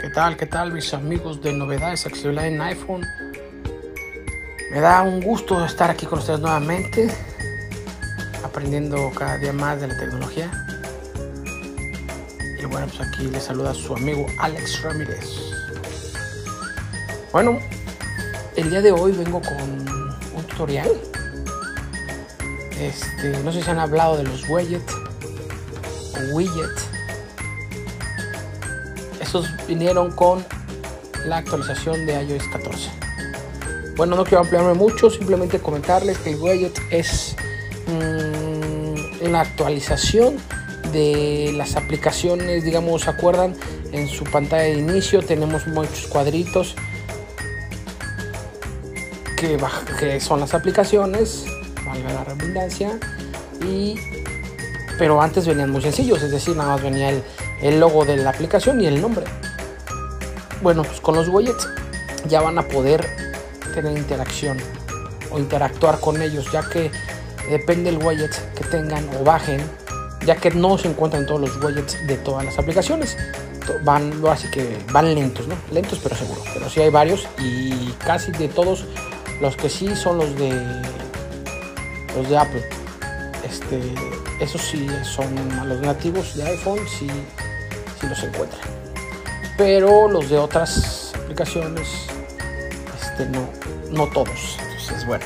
¿Qué tal? ¿Qué tal mis amigos de novedades accesibilidad en iPhone? Me da un gusto estar aquí con ustedes nuevamente, aprendiendo cada día más de la tecnología. Y bueno, pues aquí les saluda su amigo Alex Ramírez. Bueno, el día de hoy vengo con un tutorial. Este, no sé si han hablado de los widgets widgets estos vinieron con la actualización de iOS 14. Bueno, no quiero ampliarme mucho, simplemente comentarles que el widget es mmm, una actualización de las aplicaciones, digamos, ¿se acuerdan? En su pantalla de inicio tenemos muchos cuadritos que, que son las aplicaciones, valga la redundancia, y pero antes venían muy sencillos, es decir, nada más venía el, el logo de la aplicación y el nombre. Bueno, pues con los widgets ya van a poder tener interacción o interactuar con ellos, ya que depende del widget que tengan o bajen, ya que no se encuentran todos los widgets de todas las aplicaciones. Van, así que van lentos, ¿no? Lentos pero seguros. Pero sí hay varios y casi de todos los que sí son los de los de Apple. Este, esos sí son los nativos de iPhone, sí si los encuentran. Pero los de otras aplicaciones, este, no, no todos. Entonces, bueno.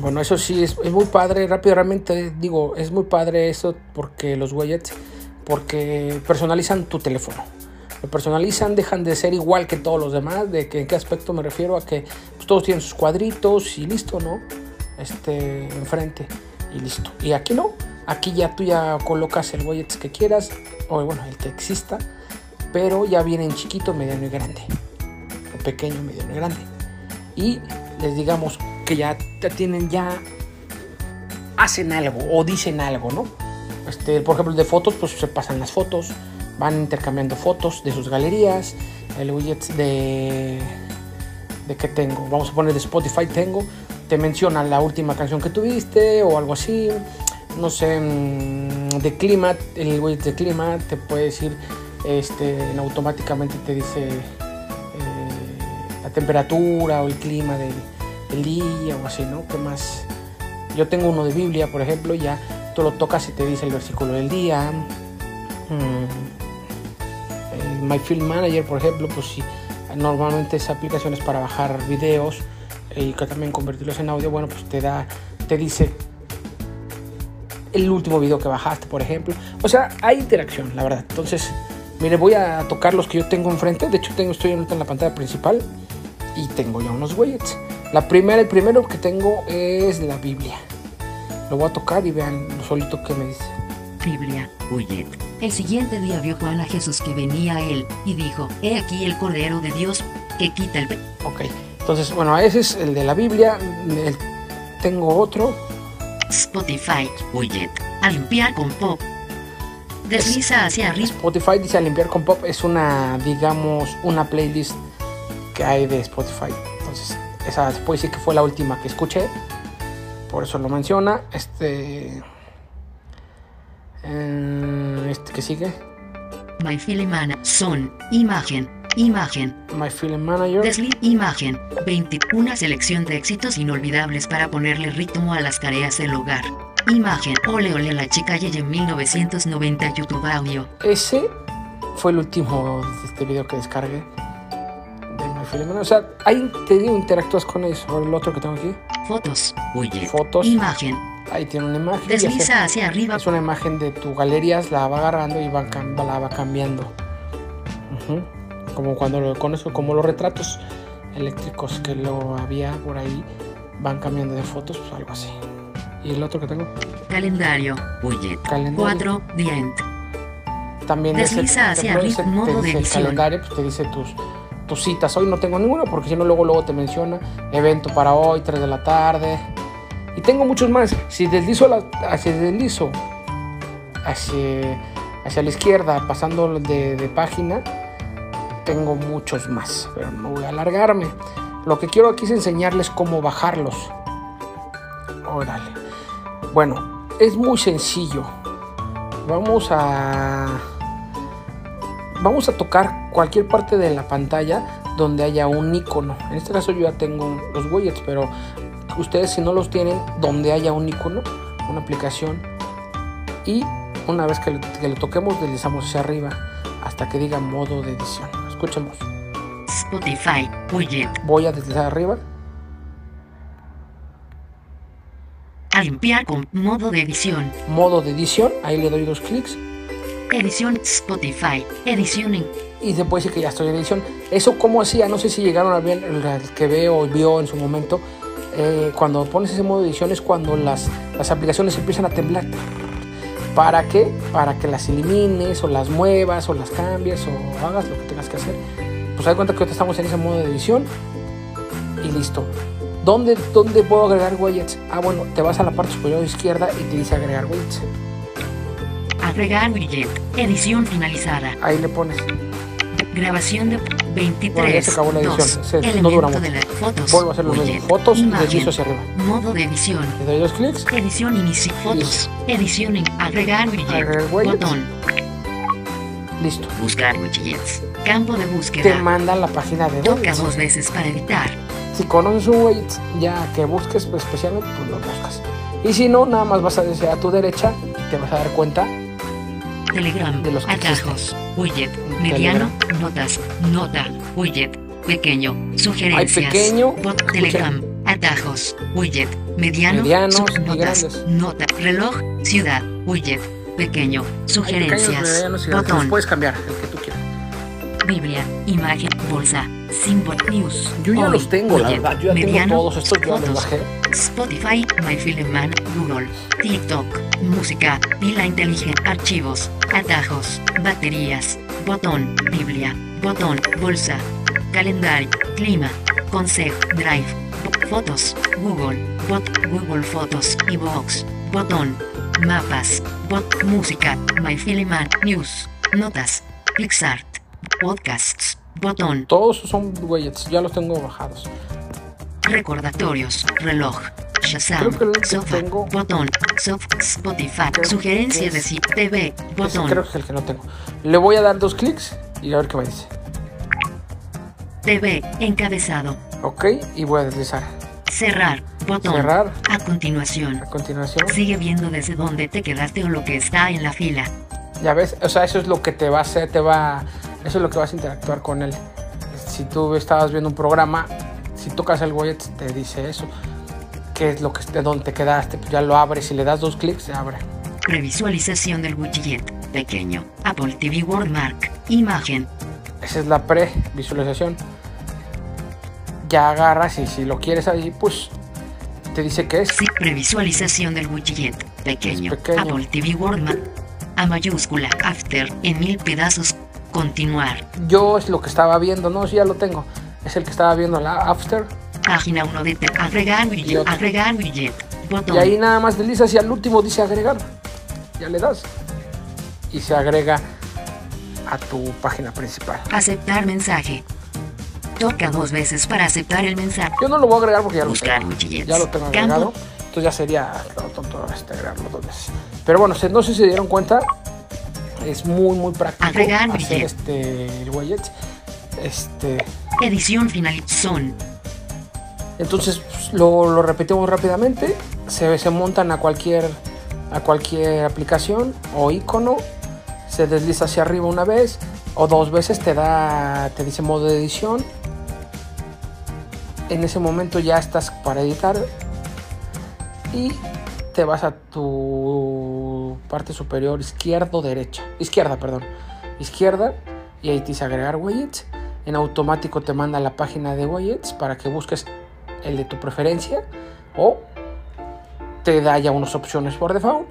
Bueno, eso sí, es, es, muy padre. Rápidamente digo, es muy padre eso porque los widgets, porque personalizan tu teléfono. Lo personalizan, dejan de ser igual que todos los demás. ¿De que, en qué aspecto me refiero? A que pues, todos tienen sus cuadritos y listo, ¿no? Este, enfrente y listo. Y aquí no Aquí ya tú ya colocas el widget que quieras, o bueno, el que exista, pero ya viene en chiquito, mediano y grande. O pequeño, mediano y grande. Y les digamos que ya, tienen, ya hacen algo o dicen algo, ¿no? Este, por ejemplo, de fotos, pues se pasan las fotos, van intercambiando fotos de sus galerías, el widget de, de que tengo, vamos a poner de Spotify tengo, te menciona la última canción que tuviste o algo así, no sé, mm, de clima, el widget de clima te puede decir, este, automáticamente te dice eh, la temperatura o el clima del, día o así, ¿no? ¿Qué más? Yo tengo uno de Biblia, por ejemplo, ya tú lo tocas y te dice el versículo del día. Mm, el My Film Manager, por ejemplo, pues si normalmente esa aplicación es para bajar videos y que también convertirlos en audio, bueno, pues te da, te dice el último video que bajaste, por ejemplo. O sea, hay interacción, la verdad. Entonces, mire, voy a tocar los que yo tengo enfrente. De hecho, tengo, estoy ahorita en la pantalla principal y tengo ya unos widgets. La primera, el primero que tengo es la Biblia. Lo voy a tocar y vean lo solito que me dice. Biblia, widget. El siguiente día vio Juan a Jesús que venía a él y dijo, he aquí el Cordero de Dios que quita el... Ok, entonces, bueno, ese es el de la Biblia. tengo otro Spotify, widget, a limpiar con pop. Desliza hacia arriba. Spotify dice a limpiar con pop es una, digamos, una playlist que hay de Spotify. Entonces, esa puede decir que fue la última que escuché. Por eso lo menciona. Este. Eh, este que sigue. My Filimana. Son. Imagen. Imagen. My Film Manager. Desliz imagen. 20. Una selección de éxitos inolvidables para ponerle ritmo a las tareas del hogar. Imagen. Ole ole la chica Yeye en 1990 YouTube audio. Ese fue el último de este video que descargué. De My Film Manager. O sea, ahí te digo, interactúas con eso. El otro que tengo aquí. Fotos. Widget. Fotos. Imagen. Ahí tiene una imagen. Desliza hacia arriba. Es una imagen de tu galerías, la va agarrando y va, la va cambiando. Uh -huh como cuando lo conozco como los retratos eléctricos que lo había por ahí van cambiando de fotos pues algo así. Y el otro que tengo calendario widget calendario. 4 the end. También desliza ese, hacia arriba modo de el calendario pues te dice tus tus citas. Hoy no tengo ninguno porque si no luego luego te menciona. Evento para hoy 3 de la tarde. Y tengo muchos más. Si deslizo la, hacia deslizo hacia, hacia la izquierda pasando de, de página tengo muchos más, pero no voy a alargarme. Lo que quiero aquí es enseñarles cómo bajarlos. Órale. Bueno, es muy sencillo. Vamos a vamos a tocar cualquier parte de la pantalla donde haya un icono. En este caso yo ya tengo los widgets, pero ustedes si no los tienen, donde haya un icono, una aplicación y una vez que lo, que lo toquemos deslizamos hacia arriba hasta que diga modo de edición. Escuchemos. Spotify, widget, Voy a deslizar arriba. a limpiar con modo de edición, Modo de edición. Ahí le doy dos clics. edición Spotify, edición en Y después decir que ya estoy en edición. Eso como hacía, no sé si llegaron a ver el que veo o vio en su momento. eh, cuando pones ese modo de edición es cuando las, las aplicaciones empiezan a temblar. ¿Para qué? Para que las elimines o las muevas o las cambies o hagas lo que tengas que hacer. Pues haz cuenta que ahorita estamos en ese modo de edición y listo. ¿Dónde, ¿Dónde puedo agregar widgets? Ah, bueno, te vas a la parte superior izquierda y te dice agregar widgets. agregar widget, edición finalizada, Ahí le pones. grabación de Bueno, ya 23, se acabó la edición. 2, Se- no dura mucho. de fotos, Vuelvo a hacer lo mismo. Fotos y imagen, deslizo hacia arriba. modo de edición, Le doy dos clics. edición inicio, fotos, edición en agregar widget, botón, Listo. buscar widgets, campo de Te búsqueda, manda a la página de toca widgets. dos veces para editar, Si conoces un widget ya que busques pues, especialmente, pues lo buscas. Y si no, nada más vas a decir a tu derecha y te vas a dar cuenta. Telegram, De los que atajos, widget, mediano, notas, nota, widget, pequeño, sugerencias, pequeño, bot, escuchen. Telegram, atajos, widget, mediano, Medianos sub- y notas, grandes. nota, reloj, ciudad, widget, pequeño, sugerencias, grandes. botón, Puedes cambiar el que tú quieras. Biblia, imagen, bolsa, symbol, news, Yo ya hoy, los tengo, la verdad. Yo ya mediano, tengo todos estos, fotos. Spotify, MyFilmMan, Google, TikTok, música, pila inteligente, archivos, atajos, baterías, botón, Biblia, botón, bolsa, calendario, clima, consejo, drive, fotos, Google, bot, Google Fotos y Box, botón, mapas, bot, música, MyFilmMan, news, notas, PixArt, podcasts, botón, Todos son widgets, ya los tengo bajados. Recordatorios, reloj, Shazam, tengo- botón, soft, Spotify, que de sí, TV, botón, creo que es el que no tengo. Le voy a dar dos clics y a ver qué me dice. TV, encabezado, Ok, y voy a deslizar. cerrar, botón, Cerrar. a continuación, A continuación. sigue viendo desde donde te quedaste o lo que está en la fila, Ya ves, o sea, eso es lo que te va a hacer, te va, eso es lo que vas a interactuar con él. Si tú estabas viendo un programa, si tocas el widget te dice eso, qué es lo que de dónde te quedaste, pues ya lo abres y le das dos clics, se abre. previsualización del widget, pequeño, Apple TV Wordmark, imagen, Esa es la pre-visualización. Ya agarras y si lo quieres ahí, pues te dice que es. sí, previsualización del widget, pequeño. Apple TV Wordmark, A mayúscula, after, en mil pedazos, continuar, Yo es lo que estaba viendo, no, sí ya lo tengo. Es el que estaba viendo la after. Página 1 de agregar widget, agregar widget, botón, Y ahí nada más deslizas y al último dice agregar. Ya le das. Y se agrega a tu página principal. aceptar mensaje. Toca dos veces para aceptar el mensaje. Yo no lo voy a agregar porque ya lo tengo. widgets. Ya lo tengo Campo. agregado. Entonces ya sería lo tonto este, agregarlo dos veces. Pero bueno, no sé si se dieron cuenta. Es muy, muy práctico Agregar hacer widget. este widget. Este, Edición final. Son. Entonces pues, lo, repetimos rápidamente. Se, se montan a cualquier, a cualquier aplicación o icono. Se desliza hacia arriba una vez o dos veces. Te da, te dice modo de edición. En ese momento ya estás para editar y te vas a tu parte superior izquierda o derecha. Izquierda, perdón. Izquierda y ahí te dice agregar widgets. En automático te manda a la página de widgets para que busques el de tu preferencia o te da ya unas opciones por default.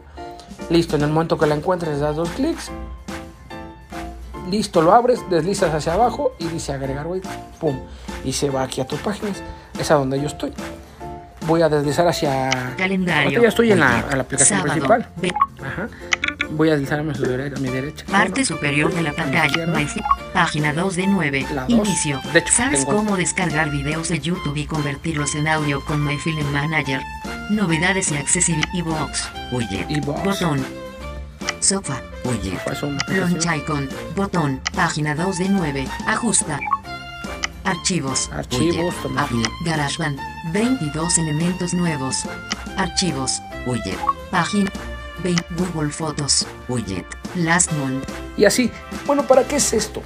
Listo, en el momento que la encuentres das dos clics. Listo, lo abres, deslizas hacia abajo y dice agregar widget. Pum. Y se va aquí a tus páginas. Es a donde yo estoy. Voy a deslizar hacia. Calendario. Ya estoy en la, widget, en la aplicación sábado, principal. Ajá. Voy a deslizar a mi, dere- a mi derecha. Parte superior de la pantalla. Página 2 de 9. La dos. Inicio. De hecho, ¿Sabes tengo- cómo descargar videos de YouTube y convertirlos en audio con My Film Manager? Novedades y accesibilidad. Y box. Botón. Una aplicación. Launch icon. Botón. Página 2 de 9. Ajusta. Archivos. Archivos. Apple. GarageBand. 22 elementos nuevos. Archivos. Widget. Página. 20 Google Fotos. Widget. Last month. Y así, bueno, ¿para qué es esto?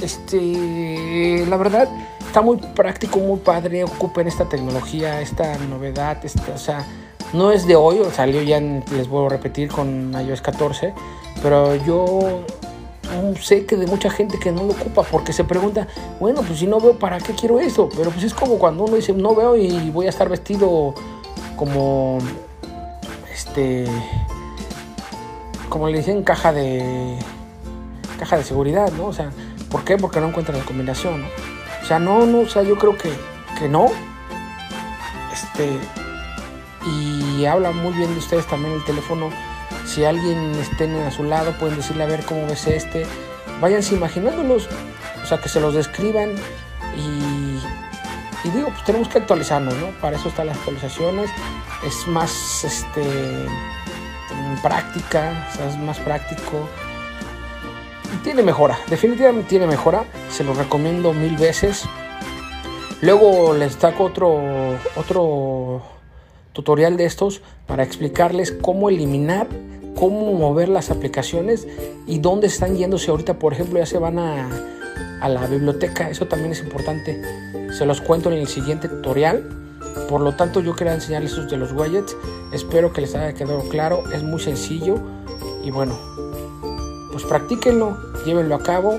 Este, la verdad, está muy práctico, muy padre, ocupen esta tecnología, esta novedad, o sea, no es de hoy, salió ya, les vuelvo a repetir, con iOS 14, pero yo mm, sé que de mucha gente que no lo ocupa porque se pregunta, bueno, pues si no veo, ¿para qué quiero esto? Pero pues es como cuando uno dice, no veo y voy a estar vestido como, este, como le dicen, caja de caja de seguridad, ¿no? O sea, ¿por qué? Porque no encuentran la combinación, ¿no? O sea, no, no, o sea, yo creo que, que no. Este, y habla muy bien de ustedes también el teléfono. Si alguien estén a su lado, pueden decirle a ver cómo ves este. Váyanse imaginándolos, o sea, que se los describan y, y digo, pues tenemos que actualizarnos, ¿no? Para eso están las actualizaciones. Es más, este, práctica, es más práctico tiene mejora, definitivamente tiene mejora, se lo recomiendo mil veces. Luego les saco otro, otro tutorial de estos para explicarles cómo eliminar, cómo mover las aplicaciones y dónde están yéndose ahorita. Por ejemplo, ya se van a, a la biblioteca, eso también es importante. Se los cuento en el siguiente tutorial. Por lo tanto, yo quería enseñarles de los widgets. Espero que les haya quedado claro. Es muy sencillo. Y bueno, pues practíquenlo, llévenlo a cabo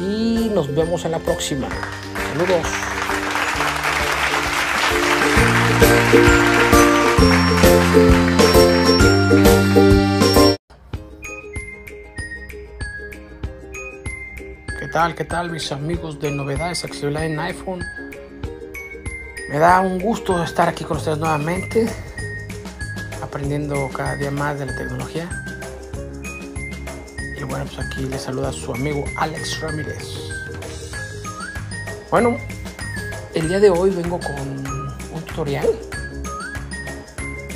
y nos vemos en la próxima. Saludos. ¿Qué tal? ¿Qué tal mis amigos de novedades accesibilidad en iPhone? Me da un gusto estar aquí con ustedes nuevamente, aprendiendo cada día más de la tecnología. Y bueno, pues aquí les saluda su amigo Alex Ramírez. Bueno, el día de hoy vengo con un tutorial.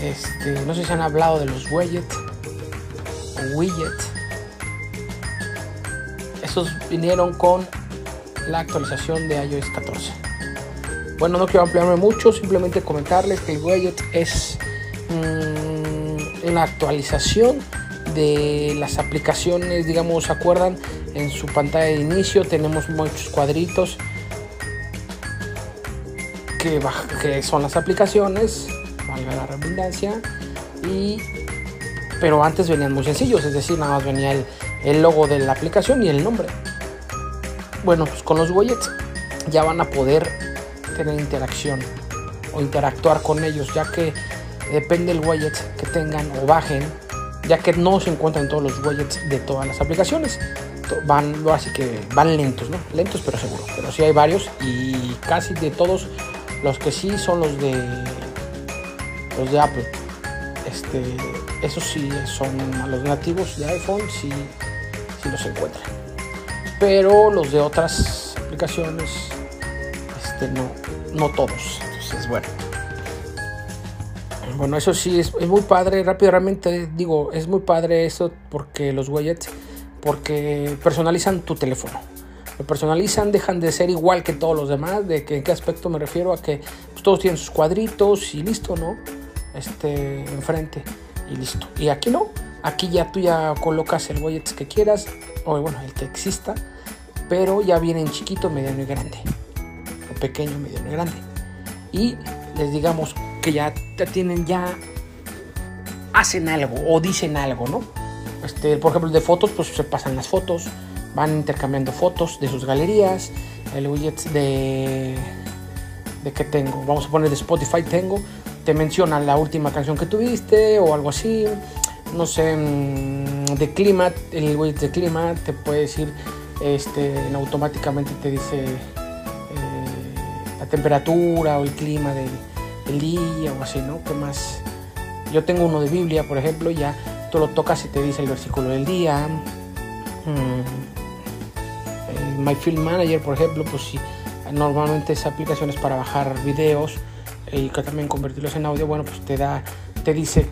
Este, no sé si han hablado de los widgets o widgets. Estos vinieron con la actualización de iOS 14. Bueno, no quiero ampliarme mucho, simplemente comentarles que el widget es una actualización de las aplicaciones, digamos, ¿se acuerdan? En su pantalla de inicio tenemos muchos cuadritos que, que son las aplicaciones, valga la redundancia, y pero antes venían muy sencillos, es decir, nada más venía el, el logo de la aplicación y el nombre. Bueno, pues con los widgets ya van a poder tener interacción o interactuar con ellos, ya que depende del widget que tengan o bajen, ya que no se encuentran todos los widgets de todas las aplicaciones. Van, así que van lentos. Lentos pero seguros. Pero sí hay varios y casi de todos los que sí son los de los de Apple. Este, esos sí son los nativos de iPhone, sí, sí los encuentran. Pero los de otras aplicaciones, este, no, no todos. Entonces, bueno. Bueno, eso sí, es, muy padre. Rápidamente digo, es muy padre eso porque los widgets, porque personalizan tu teléfono. Lo personalizan, dejan de ser igual que todos los demás. ¿De que, en qué aspecto me refiero? A que pues, todos tienen sus cuadritos y listo, ¿no? Este, enfrente y listo. Y aquí no. Aquí ya tú ya colocas el widget que quieras, o bueno, el que exista, pero ya viene en chiquito, mediano y grande. O pequeño, mediano y grande. Y les digamos que ya tienen, ya hacen algo o dicen algo, ¿no? Este, por ejemplo, de fotos, pues se pasan las fotos, van intercambiando fotos de sus galerías, el widget de, de que tengo, vamos a poner de Spotify tengo, te menciona la última canción que tuviste o algo así, no sé, de clima, el widget de clima te puede decir, este, automáticamente te dice eh, la temperatura o el clima del día o así, ¿no? ¿Qué más? Yo tengo uno de Biblia, por ejemplo, ya tú lo tocas y te dice el versículo del día. Mm. El My Film Manager, por ejemplo, pues sí, normalmente es para bajar videos y que también convertirlos en audio, bueno, pues te da, te dice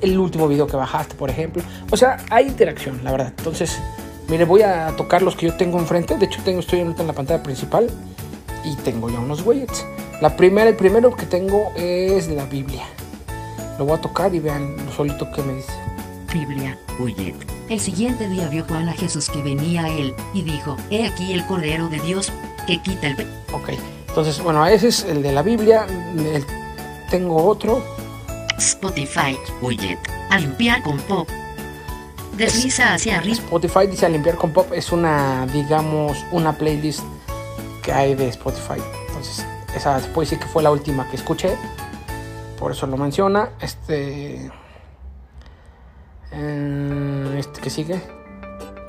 el último video que bajaste, por ejemplo. O sea, hay interacción, la verdad. Entonces, mire, voy a tocar los que yo tengo enfrente. De hecho, tengo, estoy en la pantalla principal y tengo ya unos widgets. La primera, el primero que tengo es de la Biblia. Lo voy a tocar y vean lo solito que me dice. Biblia, widget. El siguiente día vio Juan a Jesús que venía a él, y dijo, He aquí el Cordero de Dios, que quita el. Ok, entonces, bueno, ese es el de la Biblia. El- tengo otro. Spotify, widget. A limpiar con pop. Desliza hacia arriba. Spotify dice a limpiar con pop. Es una, digamos, una playlist que hay de Spotify. Entonces, esa puede decir que fue la última que escuché. Por eso lo menciona. Este. eh, este que sigue.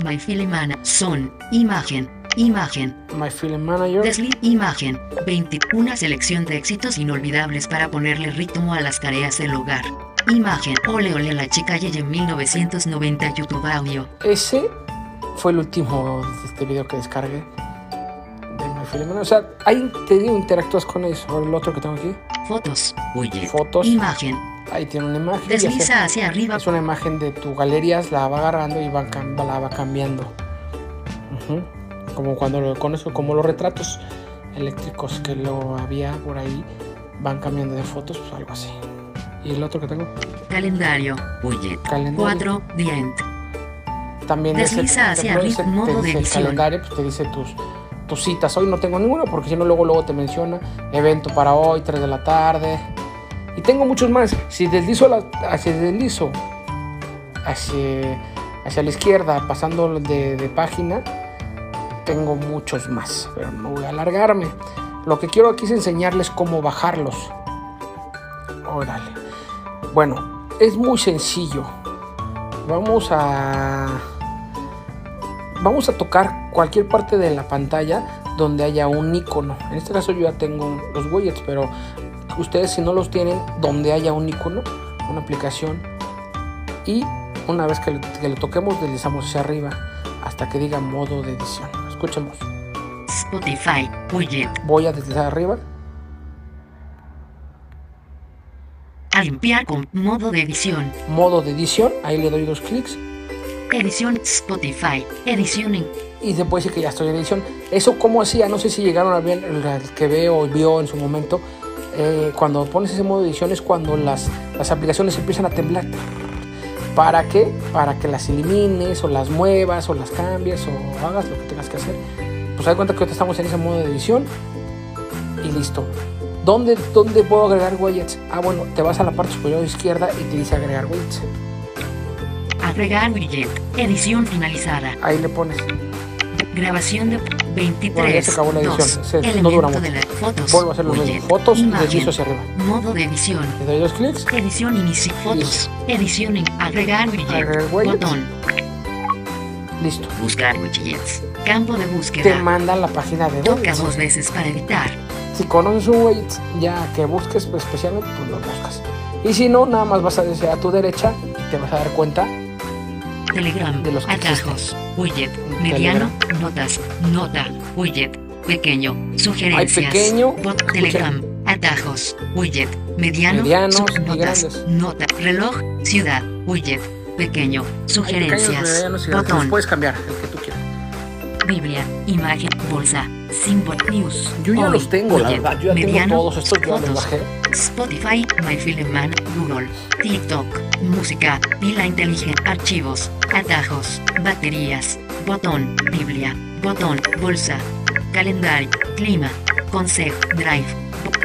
My Filimana. Son. Imagen. Imagen. My Film Manager. Desliz. Imagen. 20. Una selección de éxitos inolvidables para ponerle ritmo a las tareas del hogar. Imagen. Ole ole la chica Yeye 1990 YouTube audio. Ese fue el último de este video que descargué. O sea, ahí te digo, interactúas con eso. Ahora el otro que tengo aquí. Fotos. Widget. Fotos. Imagen. Ahí tiene una imagen. Desliza hacia arriba. Es una imagen de tu galerías, la va agarrando y va, la va cambiando. Como cuando lo conozco, como los retratos eléctricos que lo había por ahí, van cambiando de fotos, pues algo así. Y el otro que tengo, Calendario. Widget. calendario. 4. The End. También Desliza hacia arriba, te modo de dice el edición. calendario, pues te dice tus, tus citas. Hoy no tengo ninguna porque si no luego luego te menciona evento para hoy, 3 de la tarde. Y tengo muchos más. Si deslizo la, hacia deslizo hacia, hacia la izquierda, pasando de, de página, tengo muchos más. Pero no voy a alargarme. Lo que quiero aquí es enseñarles cómo bajarlos. Órale. Bueno, es muy sencillo. Vamos a vamos a tocar cualquier parte de la pantalla donde haya un icono. En este caso yo ya tengo los widgets, pero ustedes si no los tienen, donde haya un icono, una aplicación, y una vez que le toquemos, deslizamos hacia arriba hasta que diga modo de edición. Escuchemos. Spotify. Widget. Voy a deslizar arriba. A limpiar con modo de edición. Modo de edición. Ahí le doy dos clics. Edición Spotify. Edición y se puede decir que ya estoy en edición. Eso como hacía, no sé si llegaron a ver el que veo vio en su momento, eh, cuando pones ese modo de edición es cuando las, las aplicaciones empiezan a temblar. ¿Para qué? Para que las elimines o las muevas o las cambies o hagas lo que tengas que hacer. Pues haz cuenta que ahorita estamos en ese modo de edición y listo. ¿Dónde, ¿Dónde puedo agregar widgets? Ah, bueno, te vas a la parte superior izquierda y te dice agregar widgets. Agregar widget. Edición finalizada. Ahí le pones. Grabación de 23. Bueno, ya se acabó la edición. 2. Se- no dura mucho. de la fotos. Vuelvo a hacer lo mismo. Fotos y hacia arriba. Modo de edición. Le doy dos clics. Edición inicio. Fotos. Edición en agregar widget. Agregar. Botón. Listo. Buscar widgets. Campo de te búsqueda. manda a la página de Toca widgets. dos veces para editar. Si conoces un widget ya que busques pues, especialmente, pues lo buscas. Y si no, nada más vas a decir a tu derecha y te vas a dar cuenta. Telegram. De los que Atajos. Widget. Mediano. Notas. Nota. Widget. Pequeño. Sugerencias. pequeño, Bot. Telegram. Atajos. Widget. Mediano. Medianos sub- y notas. grandes. Nota. Reloj. Ciudad. Widget. Pequeño. Pequeños, Sugerencias. medianos. Botón. Puedes cambiar el que tú. Biblia. Imagen. Bolsa. Symbol. News. Yo ya Hoy, los tengo, la verdad. Yo ya mediano, tengo todos estos, yo fotos, bajé. Spotify, MyFilmMan, Google, TikTok, música, pila inteligente, archivos, atajos, baterías, botón, Biblia, botón, bolsa, calendario, clima, consejo, drive,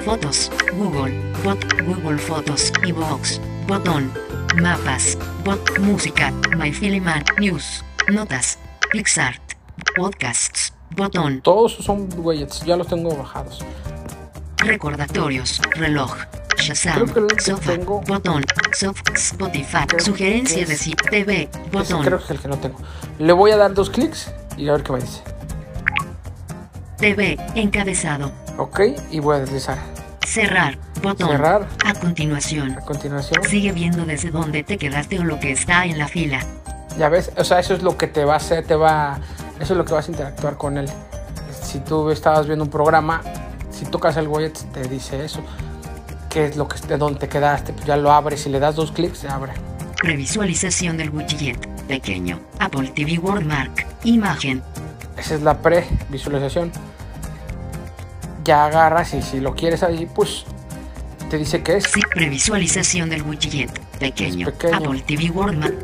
fotos, Google, bot, Google Fotos y Box, botón, mapas, bot, música, MyFilmMan, news, notas, PixArt, podcasts, botón, Todos son widgets, ya los tengo bajados. Recordatorios, reloj, Shazam, Creo que tengo- botón, soft, Spotify, sugerencia de si TV, botón, creo que es el que no tengo. Le voy a dar dos clics y a ver qué me dice. TV, encabezado, Ok, y voy a deslizar. cerrar, botón, Cerrar. a continuación, A continuación. sigue viendo desde donde te quedaste o lo que está en la fila, Ya ves, o sea, eso es lo que te va a hacer, te va, eso es lo que vas a interactuar con él. Si tú estabas viendo un programa, si tocas el widget te dice eso, qué es lo que de dónde te quedaste, pues ya lo abres y le das dos clics, se abre. Previsualización del widget. Pequeño. Apple TV Wordmark. Imagen. Esa es la previsualización. Ya agarras y si lo quieres ahí, pues te dice que es. Sí, previsualización del widget. Pequeño. Apple TV Wordmark.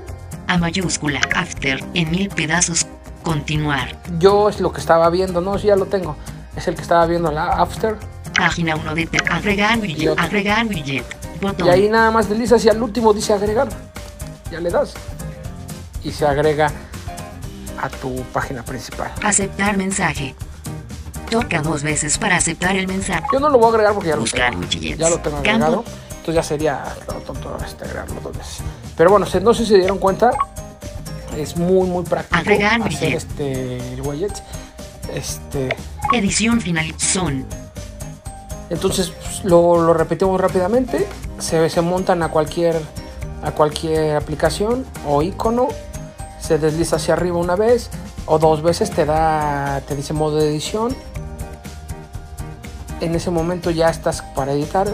A mayúscula. After. En mil pedazos. Continuar. Yo es lo que estaba viendo, no, sí, ya lo tengo. Es el que estaba viendo la After. Página 1 de agregar widget. Agregar widget. Botón. Y ahí nada más deslizas y al último dice agregar. Ya le das. Y se agrega a tu página principal. Aceptar mensaje. Toca dos veces para aceptar el mensaje. Yo no lo voy a agregar porque ya lo tengo. widgets. Ya lo tengo Campo. agregado. Entonces ya sería lo tonto este, agregarlo dos veces. Pero bueno, no sé si se dieron cuenta. Es muy, muy práctico Agregar hacer este widget. Este, Edición final. Son. entonces pues, lo, lo repetimos rápidamente. Se, se montan a cualquier, a cualquier aplicación o icono. Se desliza hacia arriba una vez o dos veces. Te da, te dice modo de edición. En ese momento ya estás para editar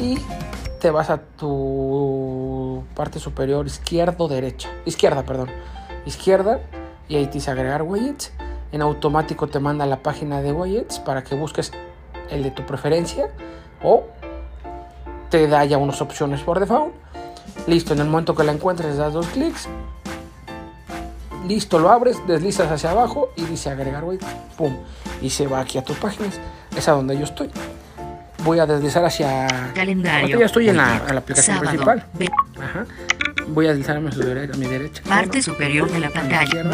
y te vas a tu parte superior izquierda o derecha. Izquierda, perdón. Izquierda y ahí te dice agregar widgets. En automático te manda a la página de widgets para que busques el de tu preferencia o te da ya unas opciones por default. Listo, en el momento que la encuentres das dos clics. Listo, lo abres, deslizas hacia abajo y dice agregar widget. Pum. Y se va aquí a tus páginas. Es a donde yo estoy. Voy a deslizar hacia. Calendario. Ahorita ya estoy en la, widget. en la aplicación Sábado. principal. Ajá. Voy a deslizarme a, su dere- a mi derecha. Parte Bueno, superior de la pantalla.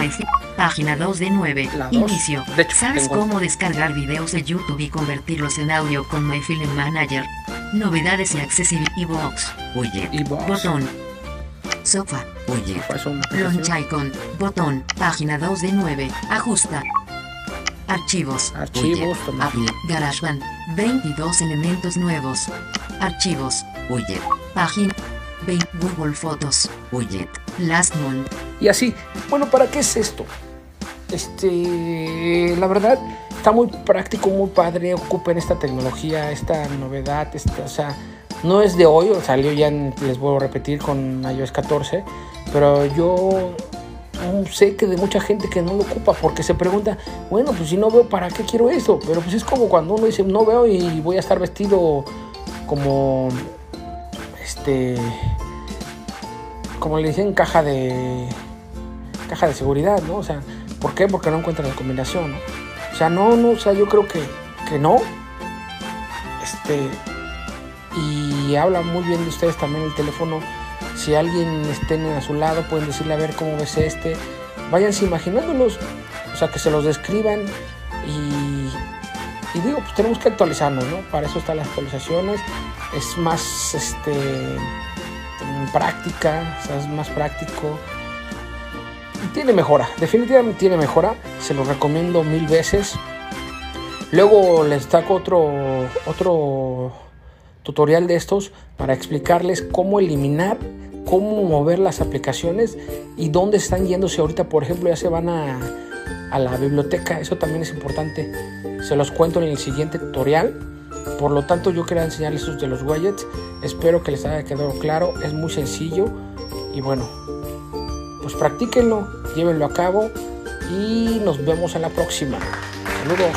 Página 2 de 9. La dos. Inicio. De hecho, ¿Sabes tengo- cómo descargar videos de YouTube y convertirlos en audio con My Film Manager? Novedades y accesibilidad. Box. Widget. iVoox. Botón. Sofa. Launch aplicación. icon. Botón. Página 2 de 9. Ajusta. Archivos. Archivos. Apple. GarageBand. 22 elementos nuevos. Archivos. Widget. Página. 20 Google Fotos. Widget. Last month. Y así, bueno, ¿para qué es esto? Este, la verdad, está muy práctico, muy padre, ocupen esta tecnología, esta novedad, esta, o sea, no es de hoy, salió ya, en- les vuelvo a repetir, con iOS 14, pero yo sé que de mucha gente que no lo ocupa porque se pregunta, bueno, pues si no veo, ¿para qué quiero esto? Pero pues es como cuando uno dice, no veo y voy a estar vestido como, este, como le dicen, caja de caja de seguridad, ¿no? O sea, ¿por qué? Porque no encuentran la combinación, ¿no? O sea, no, no, o sea, yo creo que, que no. Este, y habla muy bien de ustedes también el teléfono. Si alguien estén a su lado, pueden decirle a ver cómo ves este. Váyanse imaginándolos, o sea, que se los describan y, y digo, pues tenemos que actualizarnos, ¿no? Para eso están las actualizaciones. Es más, este, mm, práctica, o sea, es más práctico. Tiene mejora, definitivamente tiene mejora. Se lo recomiendo mil veces. Luego les saco otro, otro tutorial de estos para explicarles cómo eliminar, cómo mover las aplicaciones y dónde están yéndose ahorita. Por ejemplo, ya se van a, a la biblioteca. Eso también es importante. Se los cuento en el siguiente tutorial. Por lo tanto, yo quería enseñarles esos de los widgets. Espero que les haya quedado claro. Es muy sencillo. Y bueno, pues practíquenlo, llévenlo a cabo. Y nos vemos en la próxima. Saludos.